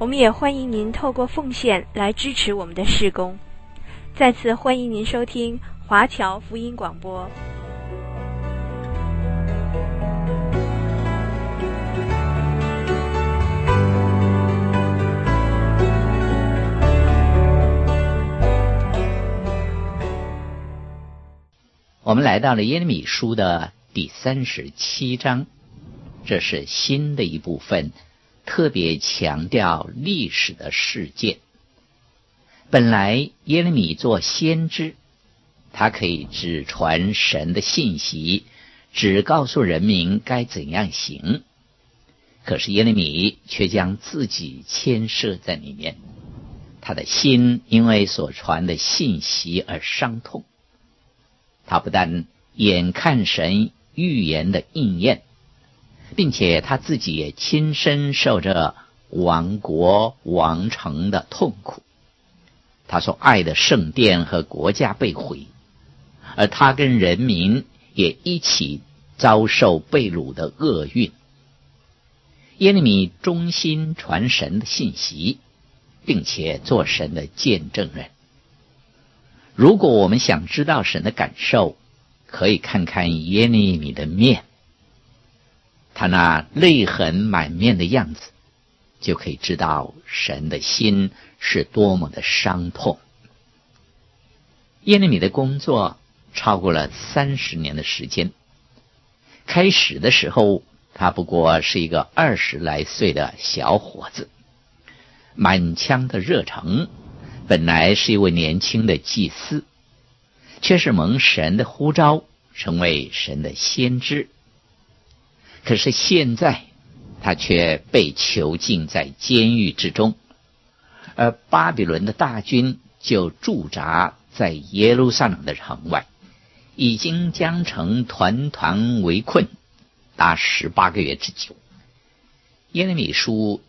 我们也欢迎您透过奉献来支持我们的事工。再次欢迎您收听华侨福音广播。我们来到了耶利米书的第三十七章，这是新的一部分。特别强调历史的事件。本来耶利米做先知，他可以只传神的信息，只告诉人民该怎样行。可是耶利米却将自己牵涉在里面，他的心因为所传的信息而伤痛。他不但眼看神预言的应验。并且他自己也亲身受着亡国亡城的痛苦，他所爱的圣殿和国家被毁，而他跟人民也一起遭受被掳的厄运。耶利米忠心传神的信息，并且做神的见证人。如果我们想知道神的感受，可以看看耶利米的面。他那泪痕满面的样子，就可以知道神的心是多么的伤痛。耶利米的工作超过了三十年的时间。开始的时候，他不过是一个二十来岁的小伙子，满腔的热诚，本来是一位年轻的祭司，却是蒙神的呼召，成为神的先知。可是现在，他却被囚禁在监狱之中，而巴比伦的大军就驻扎在耶路撒冷的城外，已经将城团团围困，达十八个月之久。耶利米书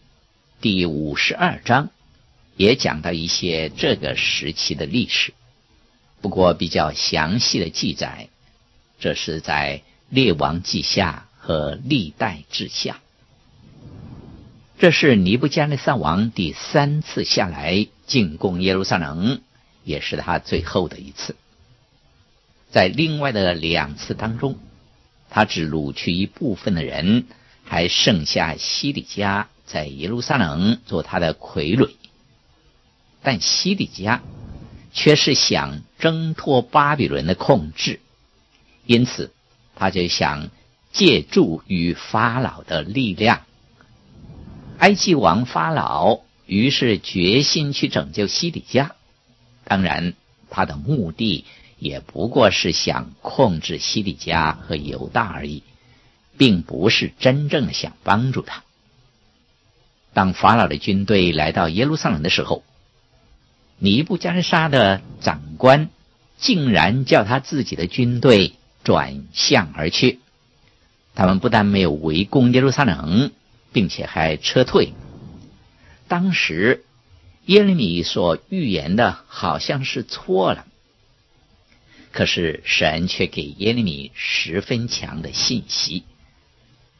第五十二章也讲到一些这个时期的历史，不过比较详细的记载，这是在列王记下。和历代志下，这是尼布加尼撒王第三次下来进攻耶路撒冷，也是他最后的一次。在另外的两次当中，他只掳去一部分的人，还剩下西里家在耶路撒冷做他的傀儡。但西里家却是想挣脱巴比伦的控制，因此他就想。借助于法老的力量，埃及王法老于是决心去拯救西底家。当然，他的目的也不过是想控制西底家和犹大而已，并不是真正的想帮助他。当法老的军队来到耶路撒冷的时候，尼布加尼撒的长官竟然叫他自己的军队转向而去。他们不但没有围攻耶路撒冷，并且还撤退。当时耶利米所预言的好像是错了，可是神却给耶利米十分强的信息。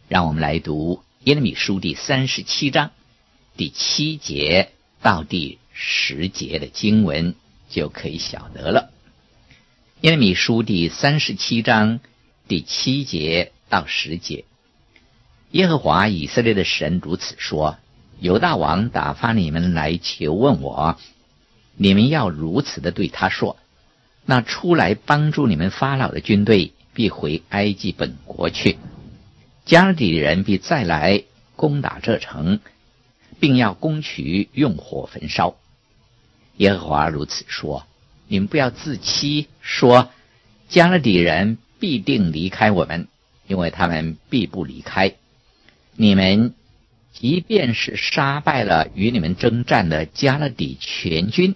让我们来读耶利米书第三十七章第七节到第十节的经文，就可以晓得了。耶利米书第三十七章第七节。到十节，耶和华以色列的神如此说：犹大王打发你们来求问我，你们要如此的对他说：那出来帮助你们法老的军队必回埃及本国去，加勒底人必再来攻打这城，并要攻取，用火焚烧。耶和华如此说：你们不要自欺，说加勒底人必定离开我们。因为他们必不离开你们，即便是杀败了与你们征战的加勒底全军，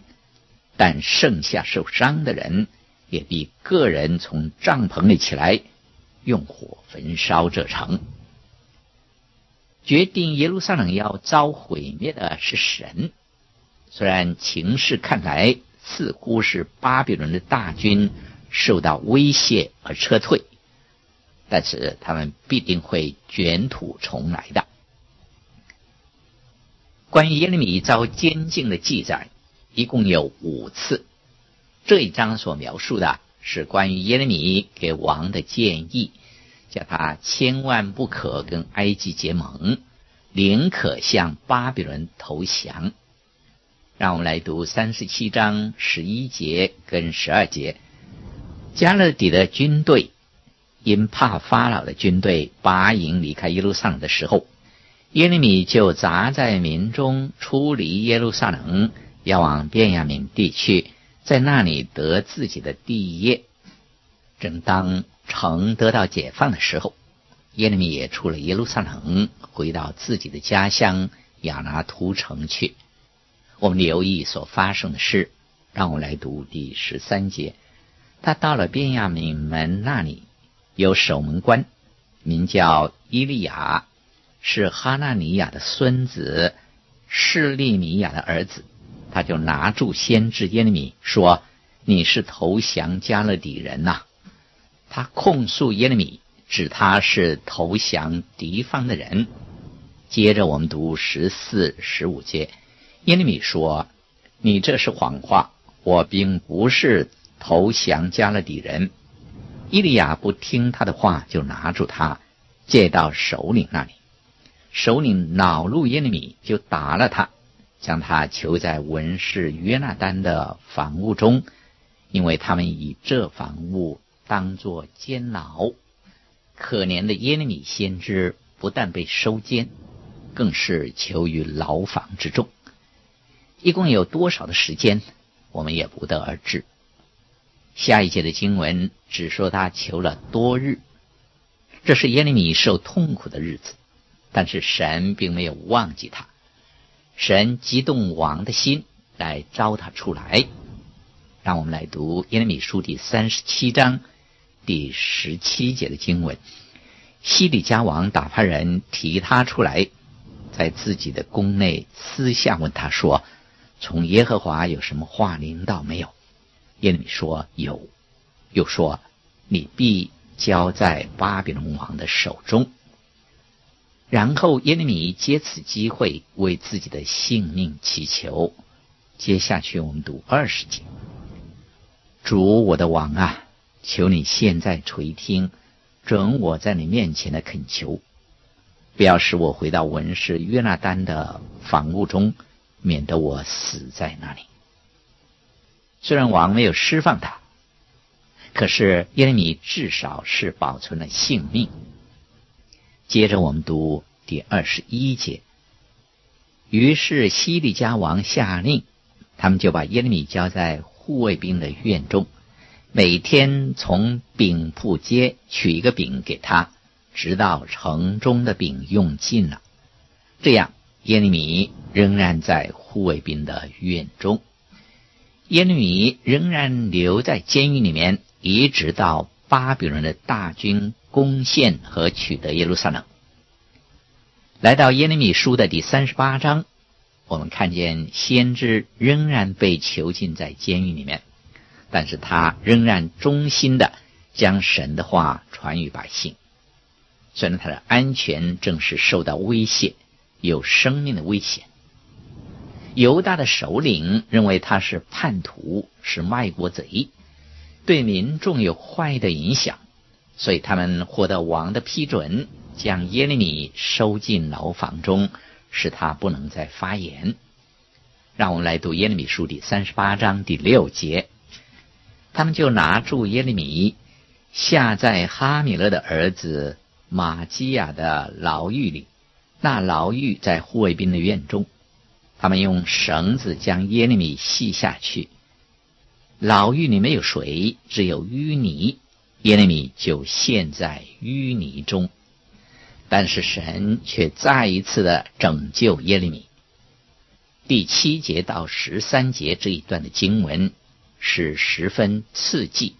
但剩下受伤的人也必个人从帐篷里起来，用火焚烧这城。决定耶路撒冷要遭毁灭的是神，虽然情势看来似乎是巴比伦的大军受到威胁而撤退，但是他们必定会卷土重来的。关于耶利米遭监禁的记载，一共有五次。这一章所描述的是关于耶利米给王的建议，叫他千万不可跟埃及结盟，宁可向巴比伦投降。让我们来读三十七章十一节跟十二节。迦勒底的军队因怕法老的军队拔营离开耶路撒冷的时候。耶利米就杂在民中，出离耶路撒冷，要往便雅悯地区，在那里得自己的地业。正当城得到解放的时候，耶利米也出了耶路撒冷，回到自己的家乡亚拿突城去。我们留意所发生的事，让我来读第十三节。他到了便雅悯门那里，有守门官，名叫伊利亚。是哈纳尼亚的孙子，示利米亚的儿子，他就拿住先知耶利米说：“你是投降加勒底人呐、！”他控诉耶利米，指他是投降敌方的人。接着我们读十四、十五节，耶利米说：“你这是谎话，我并不是投降加勒底人。”伊利亚不听他的话，就拿住他，借到首领那里。首领恼怒耶利米，就打了他，将他囚在文士约纳单的房屋中，因为他们以这房屋当作监牢。可怜的耶利米先知不但被收监，更是囚于牢房之中。一共有多少的时间，我们也不得而知。下一节的经文只说他求了多日，这是耶利米受痛苦的日子。但是神并没有忘记他，神激动王的心来招他出来。让我们来读耶利米书第三十七章第十七节的经文：西底家王打发人提他出来，在自己的宫内私下问他说：“从耶和华有什么话临到没有？”耶利米说：“有。”又说：“你必交在巴比伦王的手中。”然后耶利米借此机会为自己的性命祈求。接下去我们读二十节：主我的王啊，求你现在垂听，准我在你面前的恳求，不要使我回到文士约纳单的房屋中，免得我死在那里。虽然王没有释放他，可是耶利米至少是保存了性命。接着我们读第二十一节。于是西利家王下令，他们就把耶利米交在护卫兵的院中，每天从饼铺街取一个饼给他，直到城中的饼用尽了。这样，耶利米仍然在护卫兵的院中。耶利米仍然留在监狱里面，一直到巴比伦的大军。攻陷和取得耶路撒冷。来到耶利米书的第三十八章，我们看见先知仍然被囚禁在监狱里面，但是他仍然忠心的将神的话传与百姓。虽然他的安全正是受到威胁，有生命的危险。犹大的首领认为他是叛徒，是卖国贼，对民众有坏的影响。所以他们获得王的批准，将耶利米收进牢房中，使他不能再发言。让我们来读耶利米书第三十八章第六节。他们就拿住耶利米，下在哈米勒的儿子玛基亚的牢狱里。那牢狱在护卫兵的院中。他们用绳子将耶利米系下去。牢狱里没有水，只有淤泥。耶利米就陷在淤泥中，但是神却再一次的拯救耶利米。第七节到十三节这一段的经文是十分刺激，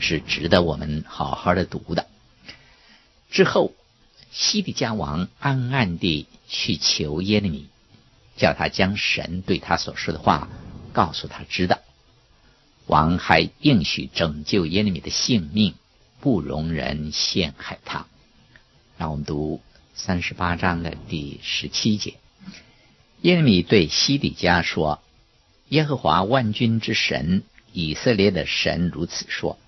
是值得我们好好的读的。之后，西底家王暗暗地去求耶利米，叫他将神对他所说的话告诉他知道。王还应许拯救耶利米的性命，不容人陷害他。让我们读三十八章的第十七节。耶利米对西底家说：“耶和华万军之神，以色列的神如此说：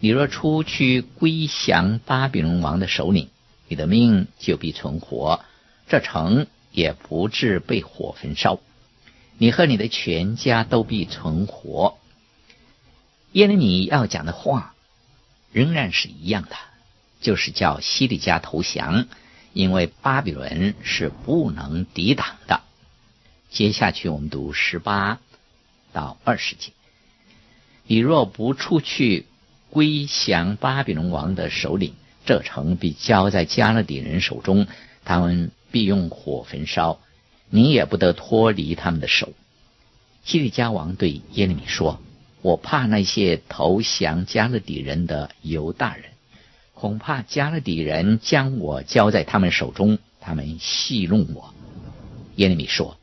你若出去归降巴比伦王的首领，你的命就必存活，这城也不至被火焚烧，你和你的全家都必存活。”耶利米要讲的话仍然是一样的，就是叫西底家投降，因为巴比伦是不能抵挡的。接下去我们读十八到二十节：你若不出去归降巴比伦王的首领，这城必交在迦勒底人手中，他们必用火焚烧，你也不得脱离他们的手。西底家王对耶利米说。我怕那些投降迦勒底人的犹大人，恐怕迦勒底人将我交在他们手中，他们戏弄我。耶利米说：“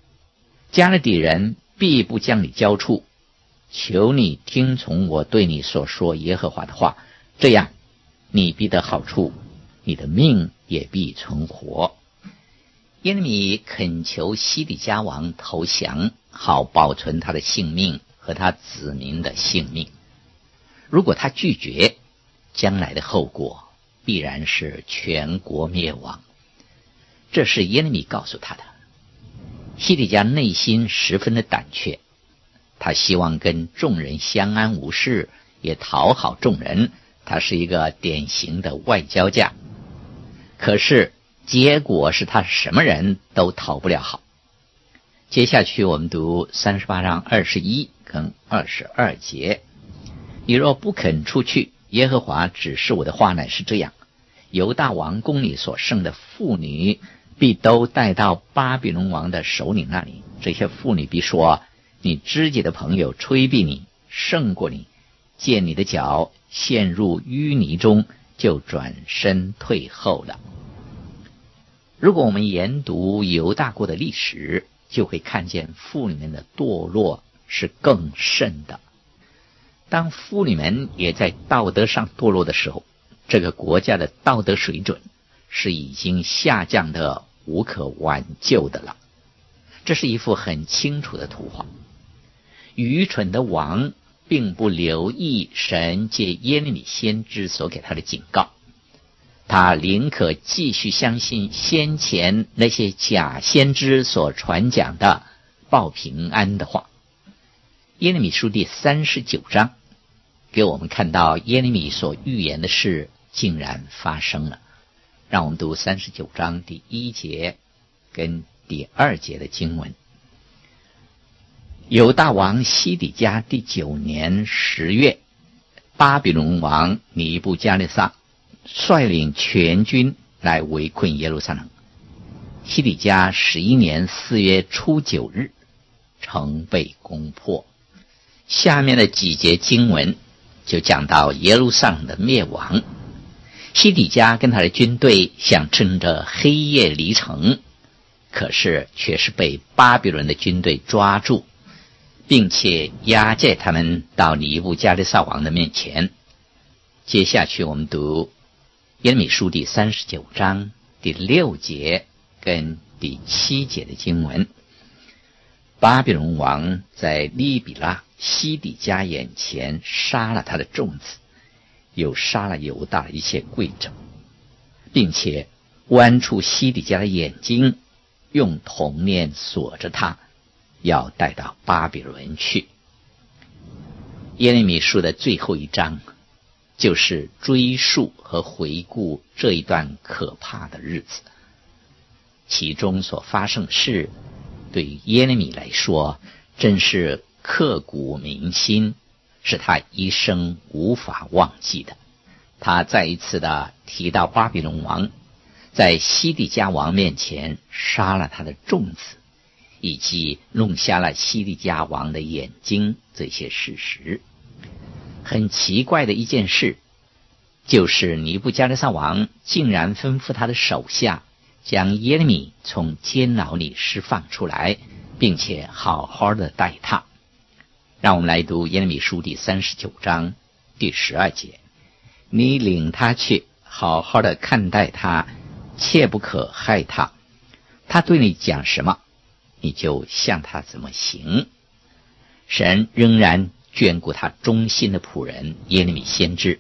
迦勒底人必不将你交出，求你听从我对你所说耶和华的话，这样你必得好处，你的命也必存活。”耶利米恳求西底家王投降，好保存他的性命。和他子民的性命，如果他拒绝，将来的后果必然是全国灭亡。这是耶利米告诉他的。西底家内心十分的胆怯，他希望跟众人相安无事，也讨好众人。他是一个典型的外交家，可是结果是他什么人都讨不了好。接下去我们读三十八章二十一。跟二十二节，你若不肯出去，耶和华指示我的话乃是这样：犹大王宫里所生的妇女，必都带到巴比伦王的首领那里。这些妇女必说：你知己的朋友催逼你，胜过你，见你的脚陷入淤泥中，就转身退后了。如果我们研读犹大国的历史，就会看见妇女们的堕落。是更甚的。当妇女们也在道德上堕落的时候，这个国家的道德水准是已经下降的无可挽救的了。这是一幅很清楚的图画。愚蠢的王并不留意神借耶利米先知所给他的警告，他宁可继续相信先前那些假先知所传讲的报平安的话。耶利米书第三十九章，给我们看到耶利米所预言的事竟然发生了。让我们读三十九章第一节跟第二节的经文。犹大王西底家第九年十月，巴比伦王尼布加利撒率领全军来围困耶路撒冷。西底家十一年四月初九日，城被攻破。下面的几节经文就讲到耶路撒冷的灭亡。西底家跟他的军队想趁着黑夜离城，可是却是被巴比伦的军队抓住，并且押解他们到尼布加利撒王的面前。接下去我们读耶利米书第三十九章第六节跟第七节的经文。巴比伦王在利比拉。西底家眼前杀了他的众子，又杀了犹大的一切贵胄，并且剜出西底家的眼睛，用铜链锁着他，要带到巴比伦去。耶利米书的最后一章，就是追溯和回顾这一段可怕的日子，其中所发生的事，对于耶利米来说，真是。刻骨铭心，是他一生无法忘记的。他再一次的提到巴比伦王在西底家王面前杀了他的众子，以及弄瞎了西底家王的眼睛这些事实。很奇怪的一件事，就是尼布加勒撒王竟然吩咐他的手下将耶利米从监牢里释放出来，并且好好的待他。让我们来读耶利米书第三十九章第十二节：“你领他去，好好的看待他，切不可害他。他对你讲什么？”你就向他怎么行？神仍然眷顾他忠心的仆人耶利米先知。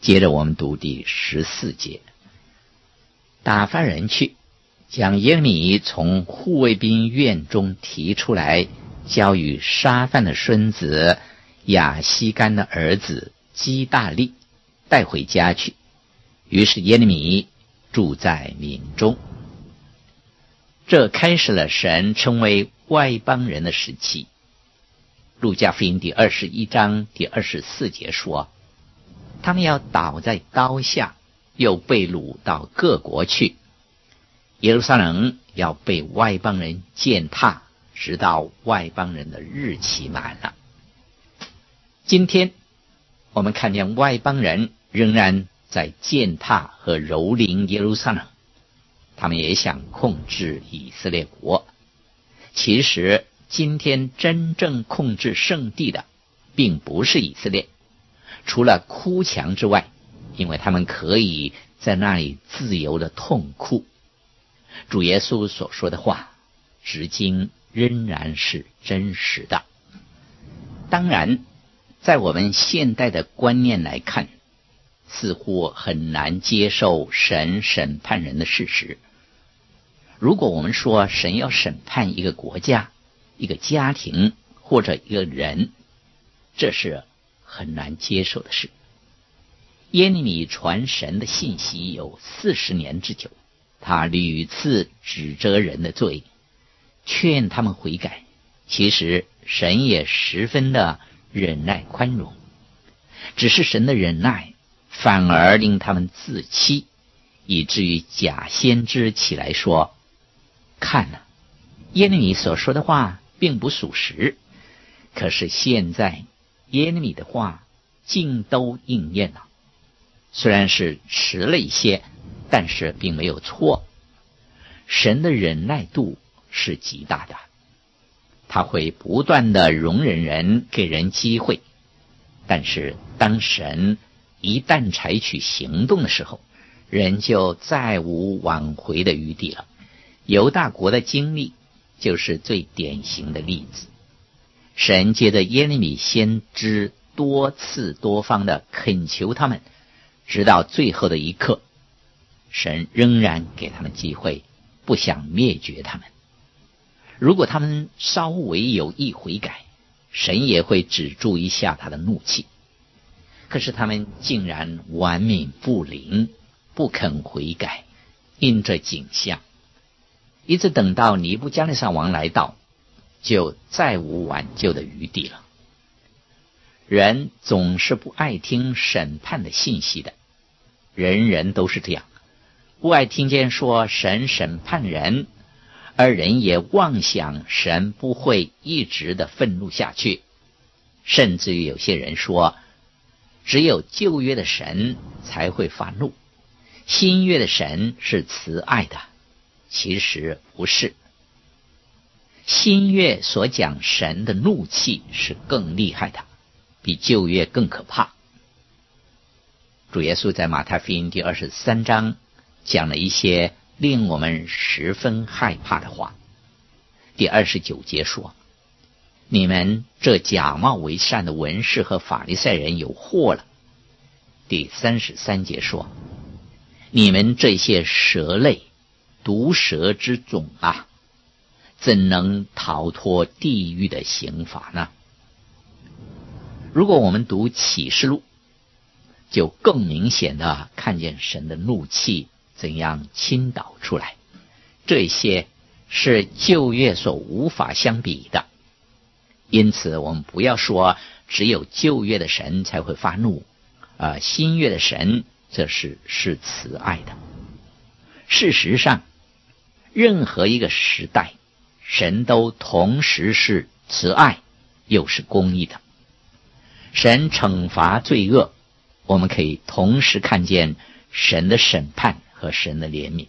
接着我们读第十四节：打发人去，将耶利米从护卫兵院中提出来，交与沙范的孙子亚西干的儿子基大利，带回家去。于是耶利米住在民中。这开始了神成为外邦人的时期。路加福音第二十一章第二十四节说：“他们要倒在刀下，又被掳到各国去。耶路撒冷要被外邦人践踏，直到外邦人的日期满了。”今天我们看见外邦人仍然在践踏和蹂躏耶路撒冷。他们也想控制以色列国。其实，今天真正控制圣地的，并不是以色列，除了哭墙之外，因为他们可以在那里自由的痛哭。主耶稣所说的话，至今仍然是真实的。当然，在我们现代的观念来看，似乎很难接受神审判人的事实。如果我们说神要审判一个国家、一个家庭或者一个人，这是很难接受的事。耶利米传神的信息有四十年之久，他屡次指责人的罪，劝他们悔改。其实神也十分的忍耐宽容，只是神的忍耐反而令他们自欺，以至于假先知起来说。看了，耶利米所说的话并不属实，可是现在耶利米的话竟都应验了。虽然是迟了一些，但是并没有错。神的忍耐度是极大的，他会不断的容忍人，给人机会。但是当神一旦采取行动的时候，人就再无挽回的余地了。犹大国的经历就是最典型的例子。神借着耶利米先知多次多方的恳求他们，直到最后的一刻，神仍然给他们机会，不想灭绝他们。如果他们稍微有意悔改，神也会止住一下他的怒气。可是他们竟然顽冥不灵，不肯悔改，因这景象。一直等到尼布加利撒王来到，就再无挽救的余地了。人总是不爱听审判的信息的，人人都是这样，不爱听见说神审判人，而人也妄想神不会一直的愤怒下去，甚至于有些人说，只有旧约的神才会发怒，新约的神是慈爱的。其实不是，新月所讲神的怒气是更厉害的，比旧月更可怕。主耶稣在马太福音第二十三章讲了一些令我们十分害怕的话。第二十九节说：“你们这假冒为善的文士和法利赛人有祸了。”第三十三节说：“你们这些蛇类。”毒蛇之种啊，怎能逃脱地狱的刑罚呢？如果我们读启示录，就更明显的看见神的怒气怎样倾倒出来。这些是旧约所无法相比的，因此我们不要说只有旧约的神才会发怒，啊，新约的神这是是慈爱的。事实上。任何一个时代，神都同时是慈爱，又是公义的。神惩罚罪恶，我们可以同时看见神的审判和神的怜悯。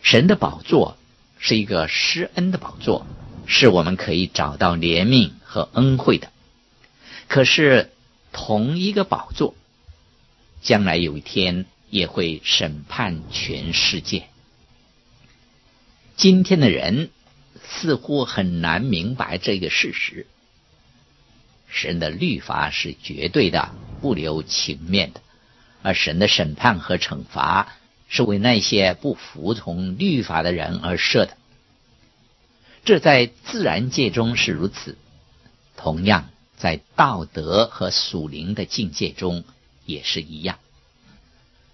神的宝座是一个施恩的宝座，是我们可以找到怜悯和恩惠的。可是，同一个宝座，将来有一天也会审判全世界。今天的人似乎很难明白这个事实。神的律法是绝对的，不留情面的；而神的审判和惩罚是为那些不服从律法的人而设的。这在自然界中是如此，同样在道德和属灵的境界中也是一样。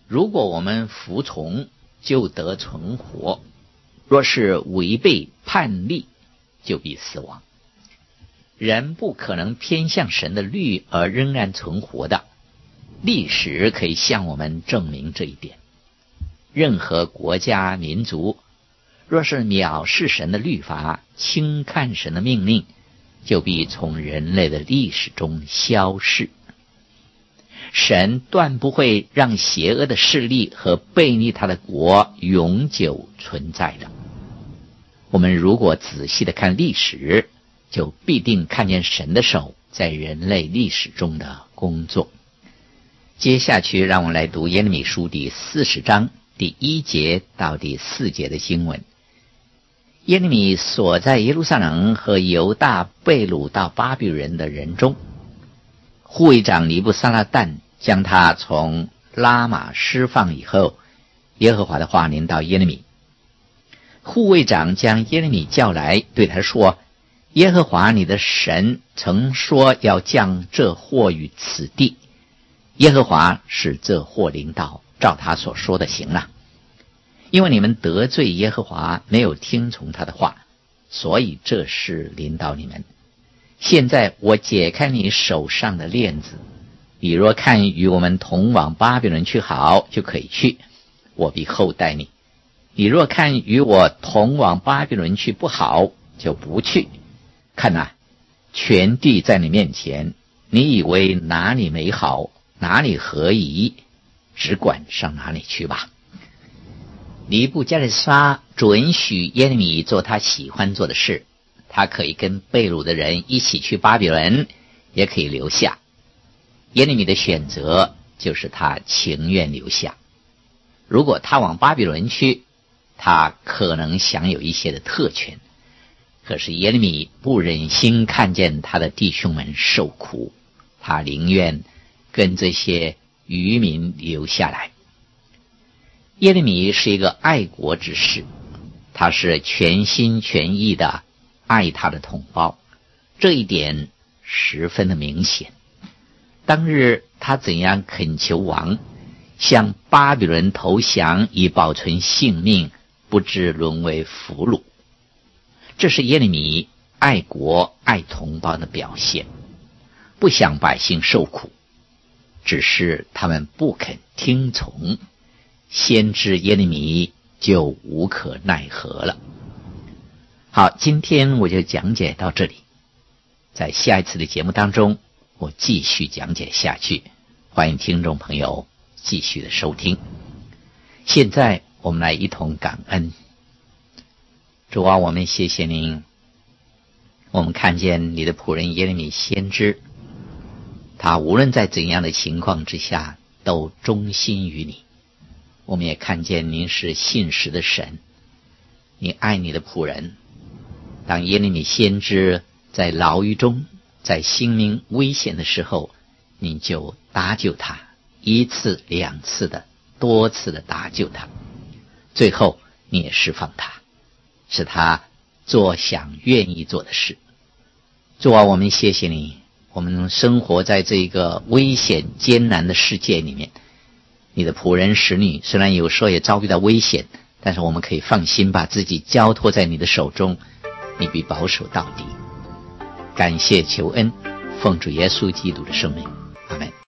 如果我们服从，就得存活。若是违背叛逆，就必死亡。人不可能偏向神的律而仍然存活的。历史可以向我们证明这一点。任何国家民族，若是藐视神的律法，轻看神的命令，就必从人类的历史中消逝。神断不会让邪恶的势力和悖逆他的国永久存在的。我们如果仔细的看历史，就必定看见神的手在人类历史中的工作。接下去，让我们来读耶利米书第四十章第一节到第四节的经文。耶利米所在耶路撒冷和犹大被掳到巴比伦的人中，护卫长尼布撒拉旦将他从拉玛释放以后，耶和华的话临到耶利米。护卫长将耶利米叫来，对他说：“耶和华你的神曾说要降这祸于此地，耶和华使这祸临到，照他所说的行了。因为你们得罪耶和华，没有听从他的话，所以这事临到你们。现在我解开你手上的链子，你若看与我们同往巴比伦去好，就可以去，我必厚待你。”你若看与我同往巴比伦去不好，就不去。看呐，全地在你面前，你以为哪里美好，哪里合宜，只管上哪里去吧。尼布加利沙准许耶利米做他喜欢做的事，他可以跟被掳的人一起去巴比伦，也可以留下。耶利米的选择就是他情愿留下。如果他往巴比伦去，他可能享有一些的特权，可是耶利米不忍心看见他的弟兄们受苦，他宁愿跟这些渔民留下来。耶利米是一个爱国之士，他是全心全意的爱他的同胞，这一点十分的明显。当日他怎样恳求王向巴比伦投降，以保存性命。不知沦为俘虏，这是耶利米爱国爱同胞的表现。不想百姓受苦，只是他们不肯听从，先知耶利米就无可奈何了。好，今天我就讲解到这里，在下一次的节目当中，我继续讲解下去。欢迎听众朋友继续的收听。现在。我们来一同感恩，主啊，我们谢谢您。我们看见你的仆人耶利米先知，他无论在怎样的情况之下，都忠心于你。我们也看见您是信实的神，你爱你的仆人。当耶利米先知在牢狱中，在性命危险的时候，你就搭救他，一次两次的，多次的搭救他。最后，你也释放他，使他做想愿意做的事。主啊，我们谢谢你。我们生活在这个危险艰难的世界里面，你的仆人使女虽然有时候也遭遇到危险，但是我们可以放心把自己交托在你的手中，你必保守到底。感谢求恩，奉主耶稣基督的圣名。